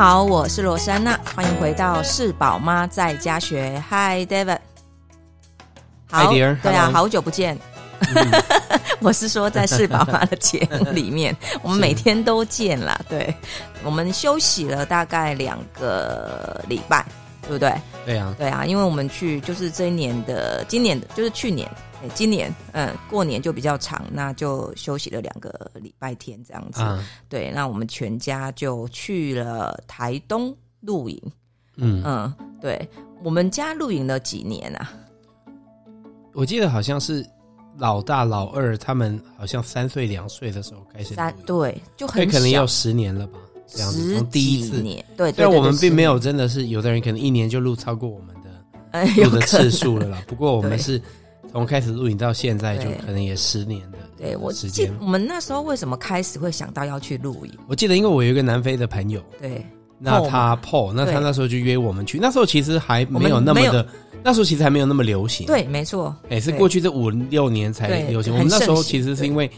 好，我是罗珊娜，欢迎回到是宝妈在家学。Hi David，好，Hi dear, 对啊，好久不见。我是说，在是宝妈的节目里面，我们每天都见了。对，我们休息了大概两个礼拜，对不对？对啊，对啊，因为我们去就是这一年的，今年的就是去年，今年嗯，过年就比较长，那就休息了两个礼拜天这样子。啊、对，那我们全家就去了台东露营。嗯嗯，对，我们家露营了几年啊？我记得好像是。老大、老二，他们好像三岁、两岁的时候开始。三对，就很小。可能要十年了吧，这样子。从第一次，年对，但我们并没有真的是，有的人可能一年就录超过我们的 录的次数了啦。不过我们是从开始录影到现在，就可能也十年的。对，我记得我们那时候为什么开始会想到要去录影？我记得，因为我有一个南非的朋友，对，那他 Paul，那他那时候就约我们去。那时候其实还没有那么的。那时候其实还没有那么流行，对，没错，哎、欸，是过去这五六年才流行。我们那时候其实是因为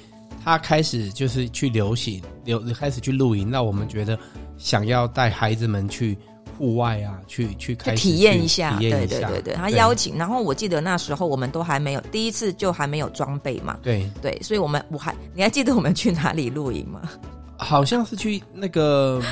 他开始就是去流行，流开始去露营，那我们觉得想要带孩子们去户外啊，去去开始去体验一下，体验一下，对对对对。他邀请，然后我记得那时候我们都还没有第一次就还没有装备嘛，对对，所以我们我还你还记得我们去哪里露营吗？好像是去那个。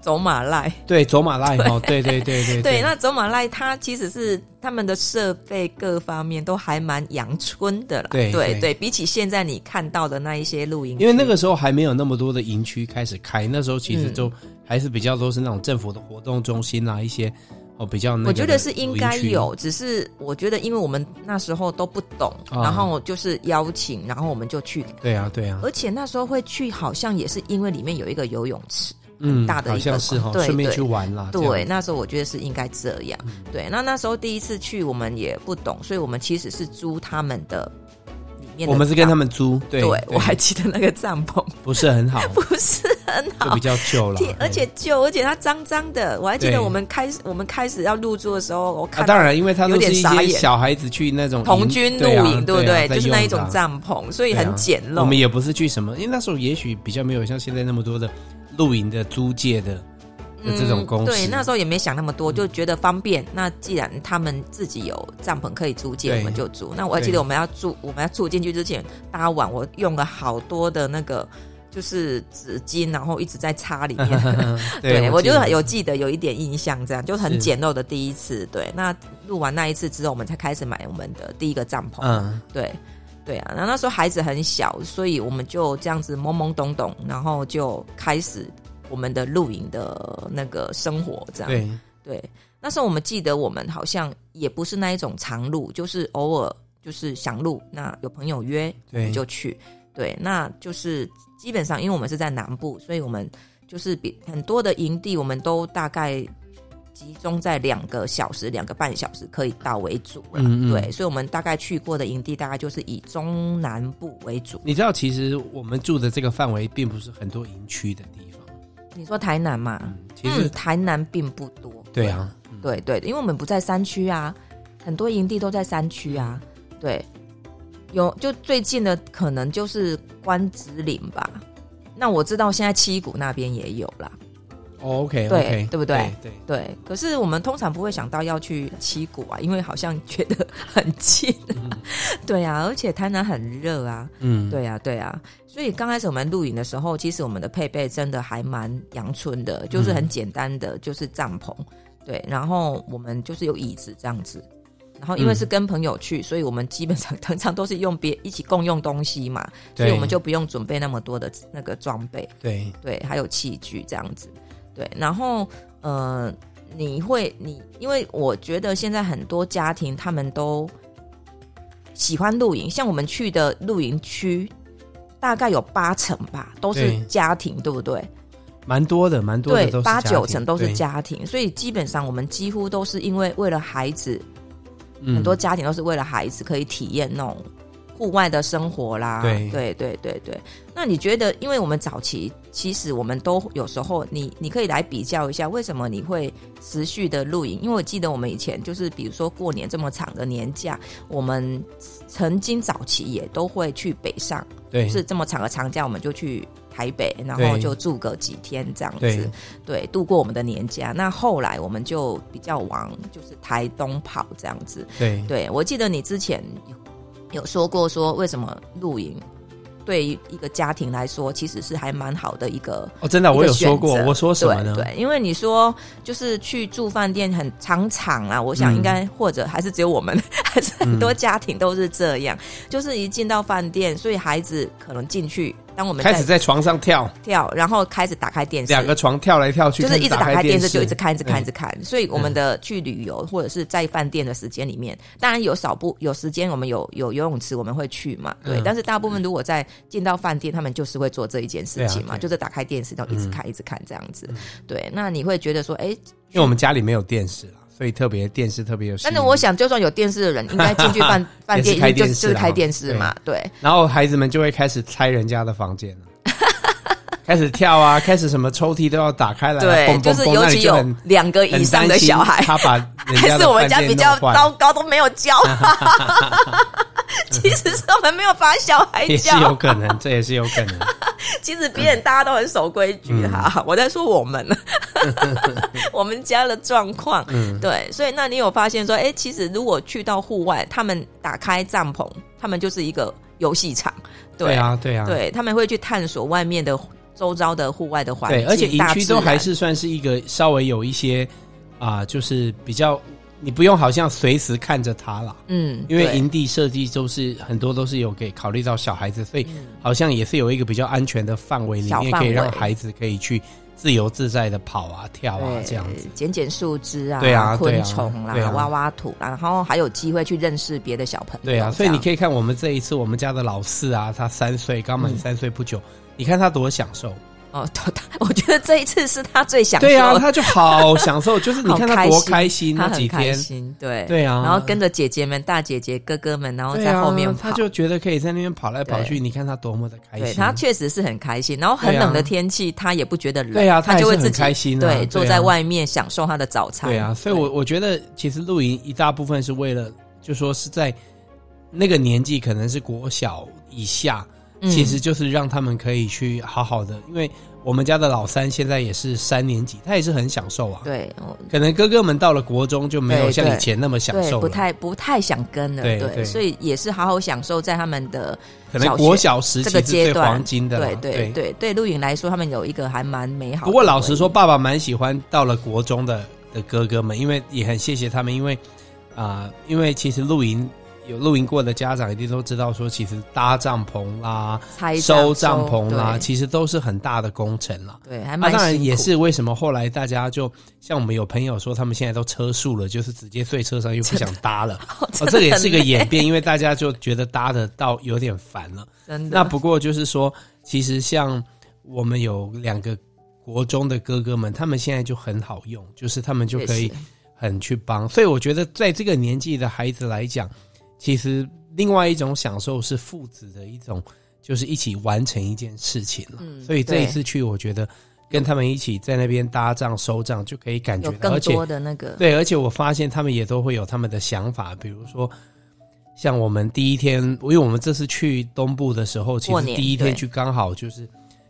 走马赖，对，走马赖哦，对对对对 对。那走马赖，它其实是他们的设备各方面都还蛮阳春的啦。对对对，比起现在你看到的那一些露营，因为那个时候还没有那么多的营区开始开，那时候其实就还是比较多是那种政府的活动中心啊，一些哦比较。我觉得是应该有，只是我觉得因为我们那时候都不懂，然后就是邀请，然后我们就去。对啊对啊。而且那时候会去，好像也是因为里面有一个游泳池。嗯，大的一个，对，顺便去玩啦。对，那时候我觉得是应该这样。对，那那时候第一次去，我们也不懂，所以我们其实是租他们的。我们是跟他们租，对，我还记得那个帐篷 不是很好，不是很好，就比较旧了，而且旧，而且它脏脏的。我还记得我们开始我们开始要入住的时候，我看当然，因为他都是一些小孩子去那种童军露营，对不对？就是那一种帐篷，所以很简陋。我们也不是去什么，因为那时候也许比较没有像现在那么多的露营的租借的。这种公司、嗯、对，那时候也没想那么多，就觉得方便。那既然他们自己有帐篷可以租借，我们就租。那我还记得我们要住，我们要住进去之前，搭碗我用了好多的那个就是纸巾，然后一直在擦里面。对，对我就有记得有一点印象，这样就很简陋的第一次。对，那录完那一次之后，我们才开始买我们的第一个帐篷。嗯，对，对啊。然后那时候孩子很小，所以我们就这样子懵懵懂懂，然后就开始。我们的露营的那个生活，这样对对。那时候我们记得，我们好像也不是那一种常露，就是偶尔就是想露，那有朋友约，我们就去。对，那就是基本上，因为我们是在南部，所以我们就是比很多的营地，我们都大概集中在两个小时、两个半小时可以到为主了。嗯嗯对，所以我们大概去过的营地，大概就是以中南部为主。你知道，其实我们住的这个范围，并不是很多营区的地方。你说台南嘛？其实、嗯、台南并不多。对啊，对对，因为我们不在山区啊，很多营地都在山区啊。对，有就最近的可能就是关子岭吧。那我知道现在七股那边也有啦。Oh, OK，对对不对？对。可是我们通常不会想到要去七股啊，因为好像觉得很近。嗯、对啊，而且台南很热啊。嗯，对啊，对啊。所以刚开始我们露营的时候，其实我们的配备真的还蛮阳春的，就是很简单的，就是帐篷。嗯、对，然后我们就是有椅子这样子。然后因为是跟朋友去，嗯、所以我们基本上 通常都是用别一起共用东西嘛，所以我们就不用准备那么多的那个装备。对对，还有器具这样子。对，然后呃，你会你，因为我觉得现在很多家庭他们都喜欢露营，像我们去的露营区，大概有八成吧，都是家庭，对，对不对？蛮多的，蛮多的，对，八九成都是家庭，所以基本上我们几乎都是因为为了孩子，嗯、很多家庭都是为了孩子可以体验那种户外的生活啦。对对对对对。那你觉得，因为我们早期其实我们都有时候你，你你可以来比较一下，为什么你会持续的露营？因为我记得我们以前就是，比如说过年这么长的年假，我们曾经早期也都会去北上，对，是这么长的长假，我们就去台北，然后就住个几天这样子，对，对，度过我们的年假。那后来我们就比较往就是台东跑这样子，对，对我记得你之前有说过说为什么露营？对于一个家庭来说，其实是还蛮好的一个哦，真的，我有说过，我说什么呢？对，对，因为你说就是去住饭店很常常啊，我想应该、嗯、或者还是只有我们，还是很多家庭都是这样，嗯、就是一进到饭店，所以孩子可能进去。当我们开始在床上跳。跳，然后开始打开电视，两个床跳来跳去，就是一直打开电视，就一直看，一直看，一直看。所以我们的去旅游或者是在饭店的时间里面，当然有少部有时间，我们有有游泳池，我们会去嘛。对，但是大部分如果在进到饭店，他们就是会做这一件事情嘛，就是打开电视，然后一直看，一直看这样子。对，那你会觉得说，哎，因为我们家里没有电视了，所以特别电视特别有。但是我想，就算有电视的人，应该进去饭 饭店就就是开电视嘛。对，然后孩子们就会开始拆人家的房间了。开始跳啊！开始什么抽屉都要打开来，对，蹦蹦蹦，就是尤其有两个以上的小孩，他把 还是我们家比较糟糕，都没有教。其实是我们没有把小孩教，也是有可能，这也是有可能。其实别人大家都很守规矩哈，嗯、我在说我们，我们家的状况。嗯，对，所以那你有发现说，哎，其实如果去到户外，他们打开帐篷，他们就是一个游戏场。对，对啊，对啊，对，他们会去探索外面的。周遭的户外的环境，对，而且营区都还是算是一个稍微有一些啊、呃，就是比较你不用好像随时看着他了，嗯，因为营地设计都是很多都是有给考虑到小孩子，所以好像也是有一个比较安全的范围里面，可以让孩子可以去自由自在的跑啊、跳啊这样子，捡捡树枝啊，对啊，昆虫啦，挖挖土啦，然后还有机会去认识别的小朋友，对啊，所以你可以看我们这一次，我们家的老四啊，他三岁，刚满三岁不久。你看他多享受哦！他我觉得这一次是他最享受。对啊，他就好享受，就是你 看他多开心，他很开心，对对啊，然后跟着姐姐们、大姐姐、哥哥们，然后在后面跑，他就觉得可以在那边跑来跑去。你看他多么的开心，他确实是很开心。然后很冷的天气，他也不觉得冷，对啊，他就会自己开心，对，坐在外面享受他的早餐。对啊，所以我我觉得其实露营一大部分是为了，就说是在那个年纪，可能是国小以下。其实就是让他们可以去好好的，因为我们家的老三现在也是三年级，他也是很享受啊。对，可能哥哥们到了国中就没有像以前那么享受了，不太不太想跟了。对对，所以也是好好享受在他们的可能国小时期这个阶段黄金的。对对对对，露营来说，他们有一个还蛮美好。不过老实说，爸爸蛮喜欢到了国中的的哥哥们，因为也很谢谢他们，因为啊、呃，因为其实露营。有露营过的家长一定都知道，说其实搭帐篷啦、收帐篷啦，其实都是很大的工程了。对，还蛮。啊，当然也是为什么后来大家就像我们有朋友说，他们现在都车速了，就是直接睡车上又不想搭了。哦，这个也是一个演变，因为大家就觉得搭的到有点烦了。真的。那不过就是说，其实像我们有两个国中的哥哥们，他们现在就很好用，就是他们就可以很去帮。所以我觉得，在这个年纪的孩子来讲。其实，另外一种享受是父子的一种，就是一起完成一件事情了。嗯，所以这一次去，我觉得跟他们一起在那边搭帐收帐，就可以感觉到更多的那个。对，而且我发现他们也都会有他们的想法，比如说，像我们第一天，因为我们这次去东部的时候，其实第一天去刚好就是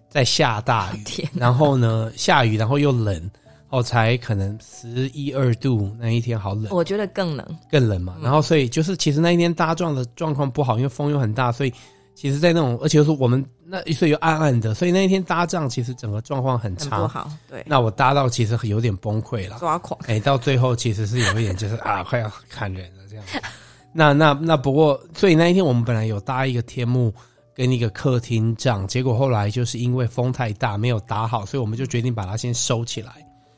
在下大雨，然后呢下雨，然后又冷。哦，才可能十一二度，那一天好冷。我觉得更冷，更冷嘛。然后，所以就是其实那一天搭帐的状况不好，因为风又很大，所以其实，在那种而且是我们那所以又暗暗的，所以那一天搭帐其实整个状况很差。很不好，对。那我搭到其实有点崩溃了，抓狂。哎，到最后其实是有一点就是啊，快要砍人了这样。那那那不过，所以那一天我们本来有搭一个天幕跟一个客厅帐，结果后来就是因为风太大没有搭好，所以我们就决定把它先收起来。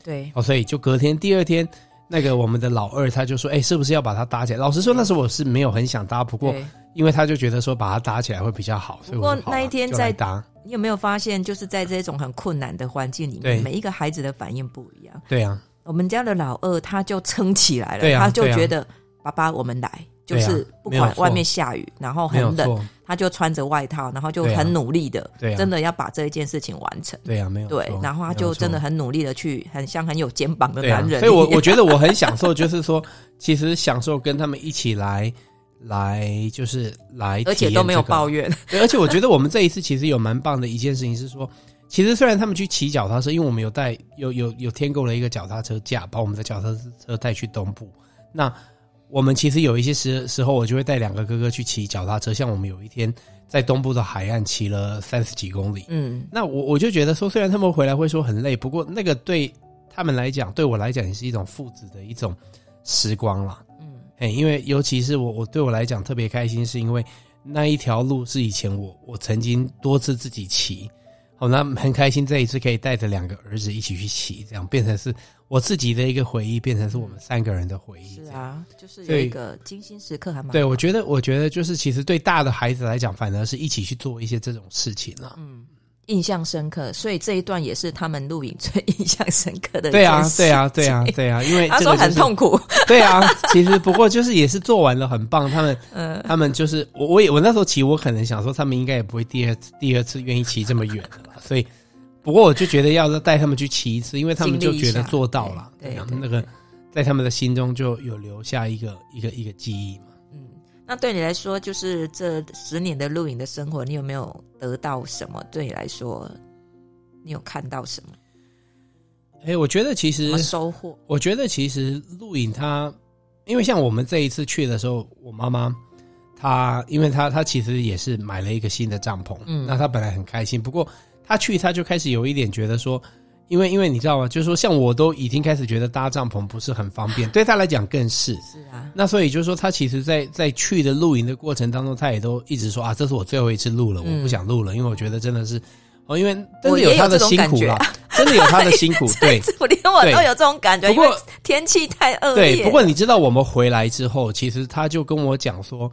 对，哦，所以就隔天第二天，那个我们的老二他就说，哎、欸，是不是要把它搭起来？老实说，那时候我是没有很想搭，不过因为他就觉得说把它搭起来会比较好，所以我不过那一天在搭，你有没有发现，就是在这种很困难的环境里面，每一个孩子的反应不一样。对啊，我们家的老二他就撑起来了，啊，他就觉得爸爸，我们来。就是不管外面下雨，然后很冷，他就穿着外套，然后就很努力的，真的要把这一件事情完成。对啊，没有对，然后他就真的很努力的去，很像很有肩膀的男人。所以我我觉得我很享受，就是说，其实享受跟他们一起来。来就是来、这个，而且都没有抱怨。对，而且我觉得我们这一次其实有蛮棒的一件事情是说，其实虽然他们去骑脚踏车，因为我们有带有有有添购了一个脚踏车架，把我们的脚踏车带去东部。那我们其实有一些时时候，我就会带两个哥哥去骑脚踏车。像我们有一天在东部的海岸骑了三十几公里，嗯，那我我就觉得说，虽然他们回来会说很累，不过那个对他们来讲，对我来讲也是一种父子的一种时光了。哎，因为尤其是我，我对我来讲特别开心，是因为那一条路是以前我我曾经多次自己骑，好，那很开心这一次可以带着两个儿子一起去骑，这样变成是我自己的一个回忆，变成是我们三个人的回忆。是啊，就是有一个精心时刻还蛮。对，我觉得，我觉得就是其实对大的孩子来讲，反而是一起去做一些这种事情了。嗯。印象深刻，所以这一段也是他们录影最 印象深刻的。对啊，对啊，对啊，对啊，因为、就是、他说很痛苦。对啊，其实不过就是也是做完了，很棒。他们，嗯，他们就是我，我也我那时候骑，我可能想说他们应该也不会第二次第二次愿意骑这么远的了。所以，不过我就觉得要带他们去骑一次，因为他们就觉得做到了，对，那个在他们的心中就有留下一个一个一个记忆嘛。嗯那对你来说，就是这十年的露营的生活，你有没有得到什么？对你来说，你有看到什么？哎、欸，我觉得其实收获。我觉得其实露营它，因为像我们这一次去的时候，我妈妈她，因为她她其实也是买了一个新的帐篷，嗯，那她本来很开心，不过她去他就开始有一点觉得说。因为，因为你知道吗？就是说，像我都已经开始觉得搭帐篷不是很方便，对他来讲更是。是啊。那所以就是说，他其实在，在在去的露营的过程当中，他也都一直说啊，这是我最后一次录了，嗯、我不想录了，因为我觉得真的是哦，因为真的有他的辛苦了，真的有他的辛苦。对，我连我都有这种感觉。不过天气太恶劣。对，不过你知道，我们回来之后，其实他就跟我讲说，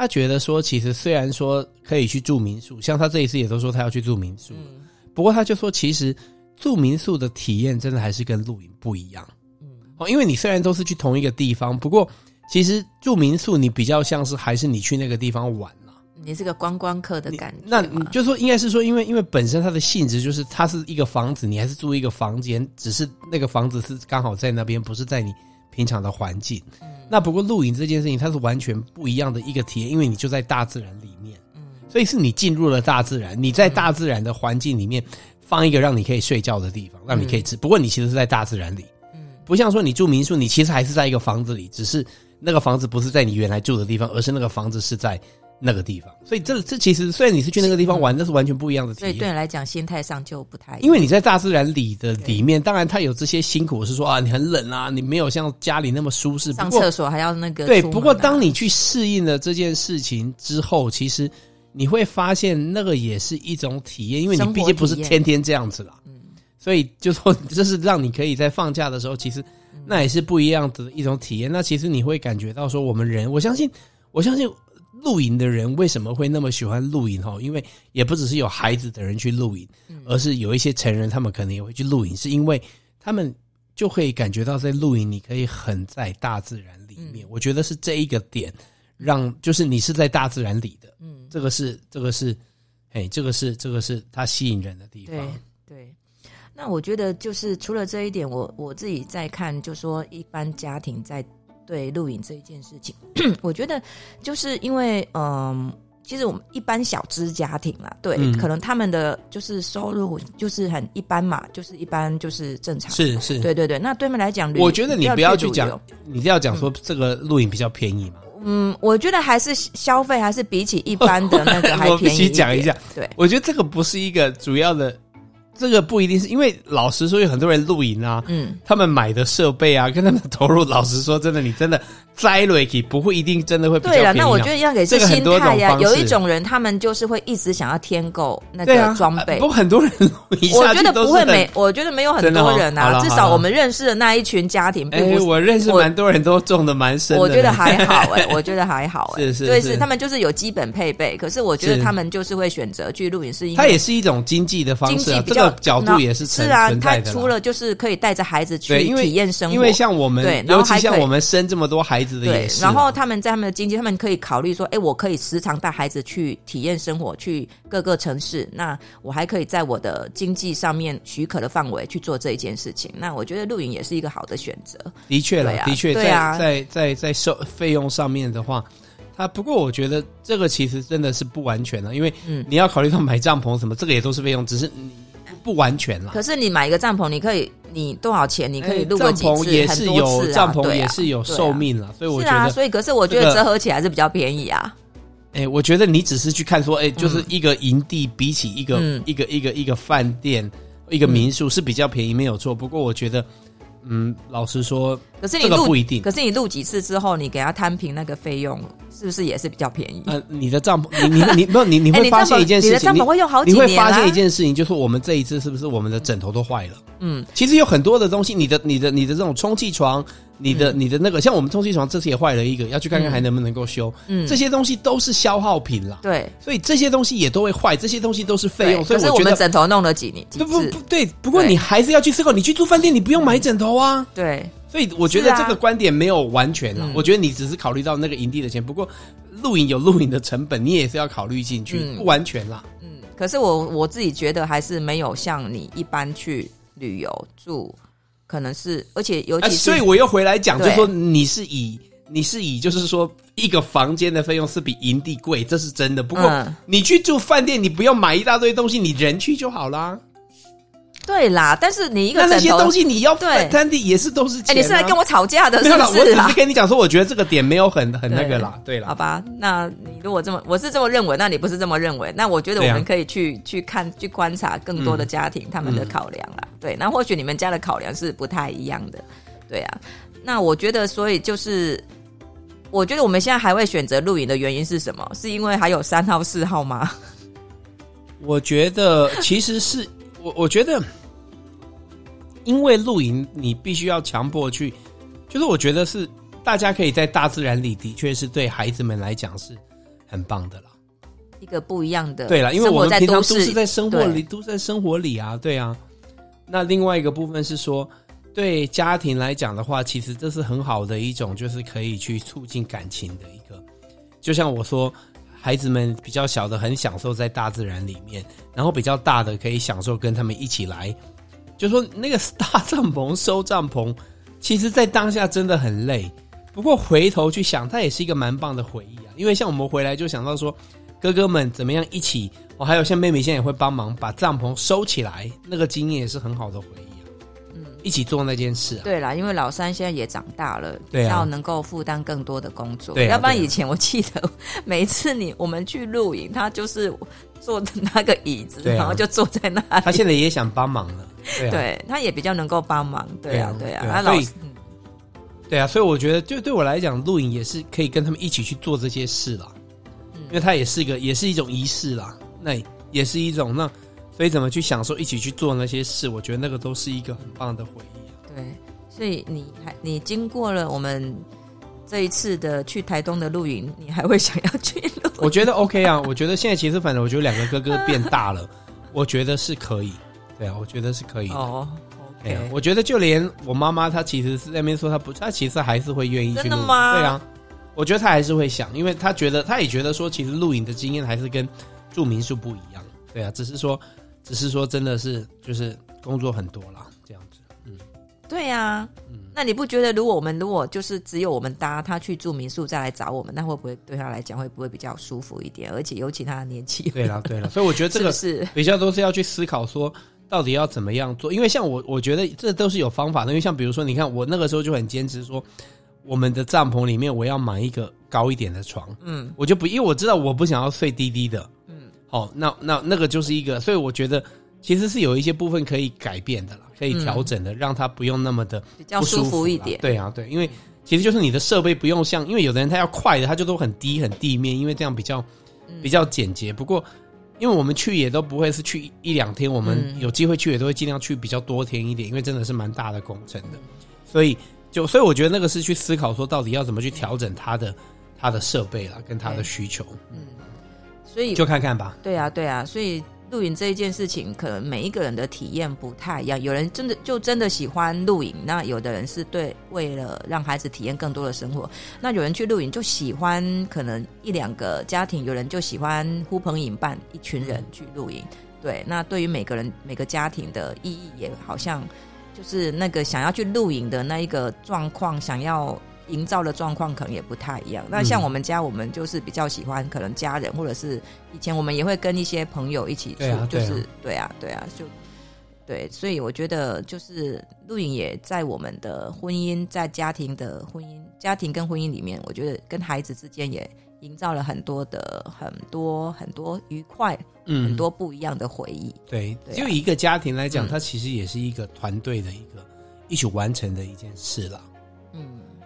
他觉得说，其实虽然说可以去住民宿，像他这一次也都说他要去住民宿，嗯、不过他就说其实。住民宿的体验真的还是跟露营不一样，嗯，哦，因为你虽然都是去同一个地方，不过其实住民宿你比较像是还是你去那个地方玩了，你是个观光客的感觉。那你就说应该是说，因为因为本身它的性质就是它是一个房子，你还是住一个房间，只是那个房子是刚好在那边，不是在你平常的环境。嗯，那不过露营这件事情它是完全不一样的一个体验，因为你就在大自然里面，嗯，所以是你进入了大自然，你在大自然的环境里面。放一个让你可以睡觉的地方，让你可以吃。不过你其实是在大自然里，嗯，不像说你住民宿，你其实还是在一个房子里，只是那个房子不是在你原来住的地方，而是那个房子是在那个地方。所以这这其实虽然你是去那个地方玩，那是完全不一样的体验。所以对你来讲，心态上就不太一样。因为你在大自然里的里面，当然它有这些辛苦，是说啊，你很冷啊，你没有像家里那么舒适，上厕所还要那个。对，不过当你去适应了这件事情之后，其实。你会发现那个也是一种体验，因为你毕竟不是天天这样子啦，嗯，所以就说这是让你可以在放假的时候，其实那也是不一样的一种体验。那其实你会感觉到说，我们人，我相信，我相信露营的人为什么会那么喜欢露营哈？因为也不只是有孩子的人去露营，而是有一些成人他们可能也会去露营，是因为他们就会感觉到在露营你可以很在大自然里面。我觉得是这一个点。让就是你是在大自然里的，嗯，这个是这个是，哎，这个是这个是它吸引人的地方。对对，那我觉得就是除了这一点，我我自己在看，就说一般家庭在对露营这一件事情，我觉得就是因为嗯。其实我们一般小资家庭啦，对，嗯、可能他们的就是收入就是很一般嘛，就是一般就是正常。是是，对对对。那对他们来讲，我觉得你不要去讲，你要讲说这个露营比较便宜嘛。嗯，我觉得还是消费还是比起一般的那个还 便宜一点。我讲一下，对，我觉得这个不是一个主要的。这个不一定是因为老实说，有很多人露营啊，嗯，他们买的设备啊，跟他们投入，老实说，真的，你真的栽了去，不会一定真的会。对了，那我觉得要给这心态呀。有一种人，他们就是会一直想要添购那个装备。不过很多人，我觉得不会没，我觉得没有很多人啊。至少我们认识的那一群家庭，哎，我认识蛮多人都中的蛮深。我觉得还好哎，我觉得还好哎，是是，对，是他们就是有基本配备。可是我觉得他们就是会选择去露营，是因为它也是一种经济的方式，这个角度也是。是啊，他除了就是可以带着孩子去体验生活，因为像我们，对，尤其像我们生这么多孩孩子的也是。然后他们在他们的经济，他们可以考虑说，哎，我可以时常带孩子去体验生活，去各个城市。那我还可以在我的经济上面许可的范围去做这一件事情。那我觉得露营也是一个好的选择。的确了，的确，在在在在收费用上面的话。啊，不过我觉得这个其实真的是不完全了，因为你要考虑到买帐篷什么，这个也都是费用，只是不完全了。可是你买一个帐篷，你可以你多少钱？你可以录个几次？也是有帐篷也是有寿命了，所以我觉得，所以可是我觉得折合起来是比较便宜啊。哎，我觉得你只是去看说，哎，就是一个营地比起一个一个一个一个饭店一个民宿是比较便宜，没有错。不过我觉得。嗯，老实说，可是你录不一定。可是你录几次之后，你给他摊平那个费用，是不是也是比较便宜？呃，你的帐篷，你你你没有，你你会发现一件事情，你的帐篷会用好几年。你会发现一件事情，就是我们这一次是不是我们的枕头都坏了？嗯，其实有很多的东西，你的你的你的这种充气床。你的你的那个，像我们充气床这次也坏了一个，要去看看还能不能够修。嗯，这些东西都是消耗品啦。对，所以这些东西也都会坏，这些东西都是费用。所以我觉得我们枕头弄了几年，不不不对。不过你还是要去思考，你去住饭店，你不用买枕头啊。对，所以我觉得这个观点没有完全了。我觉得你只是考虑到那个营地的钱，不过露营有露营的成本，你也是要考虑进去，不完全啦。嗯，可是我我自己觉得还是没有像你一般去旅游住。可能是，而且尤其是，所以我又回来讲，就是说你是以你是以，就是说一个房间的费用是比营地贵，这是真的。不过你去住饭店，你不用买一大堆东西，你人去就好啦。对啦，但是你一个那那些东西你要对，餐厅也是都是钱。哎，你是来跟我吵架的？是不是？我只是跟你讲说，我觉得这个点没有很很那个啦。对啦，好吧，那你如果这么，我是这么认为，那你不是这么认为？那我觉得我们可以去去看去观察更多的家庭他们的考量啦。对，那或许你们家的考量是不太一样的。对啊，那我觉得，所以就是，我觉得我们现在还会选择露营的原因是什么？是因为还有三号、四号吗？我觉得其实是我，我觉得。因为露营，你必须要强迫去，就是我觉得是大家可以在大自然里，的确是对孩子们来讲是很棒的啦。一个不一样的对了，因为我们平常都是在生活里，都在生活里啊，对啊。那另外一个部分是说，对家庭来讲的话，其实这是很好的一种，就是可以去促进感情的一个。就像我说，孩子们比较小的很享受在大自然里面，然后比较大的可以享受跟他们一起来。就说那个 搭帐篷、收帐篷，其实，在当下真的很累。不过回头去想，它也是一个蛮棒的回忆啊。因为像我们回来就想到说，哥哥们怎么样一起，我还有像妹妹现在也会帮忙把帐篷收起来，那个经验也是很好的回忆啊。嗯，一起做那件事啊。对啦，因为老三现在也长大了，对啊，要能够负担更多的工作。对啊，要不然以前我记得每一次你我们去露营，他就是。坐的那个椅子，然后就坐在那里。他现在也想帮忙了，对，他也比较能够帮忙，对啊，对啊。所以，对啊，所以我觉得，就对我来讲，露营也是可以跟他们一起去做这些事啦，因为它也是一个，也是一种仪式啦，那也是一种那，所以怎么去享受一起去做那些事，我觉得那个都是一个很棒的回忆。对，所以你还你经过了我们。这一次的去台东的露营，你还会想要去露？我觉得 OK 啊，我觉得现在其实反正我觉得两个哥哥变大了，我觉得是可以。对啊，我觉得是可以的。哦，OK，我觉得就连我妈妈她其实是在那边说她不，她其实还是会愿意去露营。真的吗？对啊，我觉得她还是会想，因为她觉得她也觉得说，其实露营的经验还是跟住民宿不一样。对啊，只是说，只是说真的是就是工作很多啦，这样子。嗯，对呀。嗯。那你不觉得，如果我们如果就是只有我们搭他去住民宿再来找我们，那会不会对他来讲会不会比较舒服一点？而且尤其他的年纪，对了对了，所以我觉得这个 是比较都是要去思考说到底要怎么样做。因为像我，我觉得这都是有方法的。因为像比如说，你看我那个时候就很坚持说，我们的帐篷里面我要买一个高一点的床，嗯，我就不，因为我知道我不想要睡低低的，嗯，好，那那那个就是一个，所以我觉得。其实是有一些部分可以改变的啦，可以调整的，嗯、让它不用那么的比较舒服一点。对啊，对，因为其实就是你的设备不用像，因为有的人他要快的，他就都很低很地面，因为这样比较比较简洁。不过，因为我们去也都不会是去一两天，我们有机会去也都会尽量去比较多天一点，因为真的是蛮大的工程的。所以就所以我觉得那个是去思考说到底要怎么去调整它的它的设备啦，跟它的需求。嗯，所以就看看吧。对啊，对啊，所以。露营这一件事情，可能每一个人的体验不太一样。有人真的就真的喜欢露营，那有的人是对为了让孩子体验更多的生活，那有人去露营就喜欢可能一两个家庭，有人就喜欢呼朋引伴，一群人去露营。对，那对于每个人每个家庭的意义也好像就是那个想要去露营的那一个状况，想要。营造的状况可能也不太一样。那像我们家，我们就是比较喜欢可能家人，或者是以前我们也会跟一些朋友一起住，啊、就是对啊，对啊，就对。所以我觉得，就是露营也在我们的婚姻，在家庭的婚姻、家庭跟婚姻里面，我觉得跟孩子之间也营造了很多的很多很多愉快，嗯，很多不一样的回忆。对，对啊、就一个家庭来讲，嗯、它其实也是一个团队的一个一起完成的一件事了。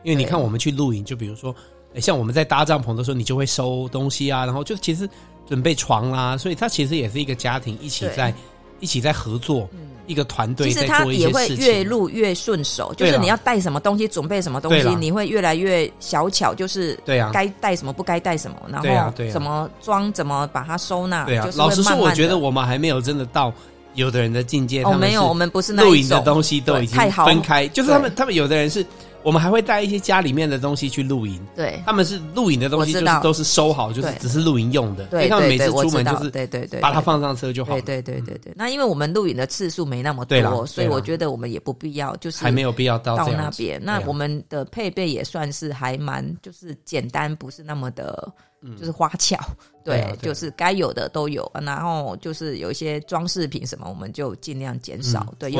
嗯。因为你看，我们去露营，就比如说，像我们在搭帐篷的时候，你就会收东西啊，然后就其实准备床啦，所以它其实也是一个家庭一起在一起在合作，一个团队。其实它也会越录越顺手，就是你要带什么东西，准备什么东西，你会越来越小巧，就是对啊，该带什么不该带什么，然后怎么装，怎么把它收纳。对啊，老实说，我觉得我们还没有真的到有的人的境界。哦，没有，我们不是那露营的东西都已经分开，就是他们他们有的人是。我们还会带一些家里面的东西去露营，对，他们是露营的东西，就是都是收好，就是只是露营用的。对，他们每次出门就是对对对，把它放上车就好。对对对对对。那因为我们露营的次数没那么多，所以我觉得我们也不必要，就是还没有必要到到那边。那我们的配备也算是还蛮就是简单，不是那么的，就是花俏。对，就是该有的都有，然后就是有一些装饰品什么，我们就尽量减少。对，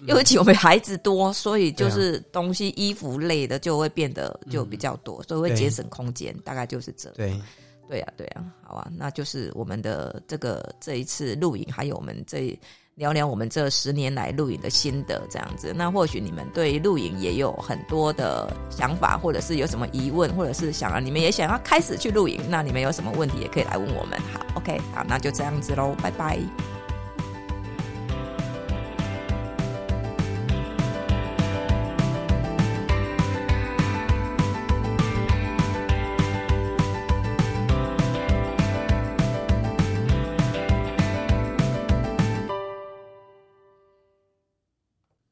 因为。尤其我们孩子多，所以就是东西、衣服类的就会变得就比较多，所以会节省空间，大概就是这样。对，对呀，对呀，好啊，那就是我们的这个这一次露营，还有我们这聊聊我们这十年来露营的心得，这样子。那或许你们对露营也有很多的想法，或者是有什么疑问，或者是想啊，你们也想要开始去露营，那你们有什么问题也可以来问我们。好，OK，好，那就这样子喽，拜拜。